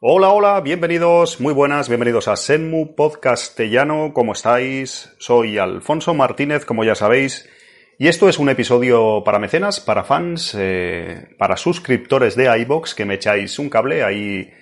Hola, hola, bienvenidos, muy buenas, bienvenidos a Senmu Podcastellano, ¿cómo estáis? Soy Alfonso Martínez, como ya sabéis, y esto es un episodio para mecenas, para fans, eh, para suscriptores de iBox que me echáis un cable ahí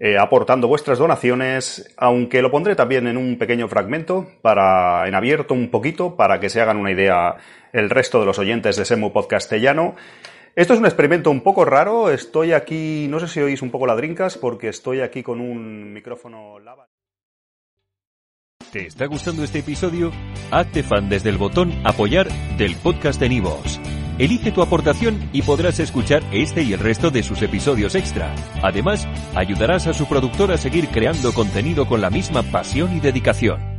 eh, aportando vuestras donaciones, aunque lo pondré también en un pequeño fragmento para en abierto un poquito para que se hagan una idea el resto de los oyentes de Senmu Podcastellano. Esto es un experimento un poco raro. Estoy aquí, no sé si oís un poco ladrincas, porque estoy aquí con un micrófono lava. ¿Te está gustando este episodio? Hazte fan desde el botón Apoyar del podcast de Nivos. Elige tu aportación y podrás escuchar este y el resto de sus episodios extra. Además, ayudarás a su productor a seguir creando contenido con la misma pasión y dedicación.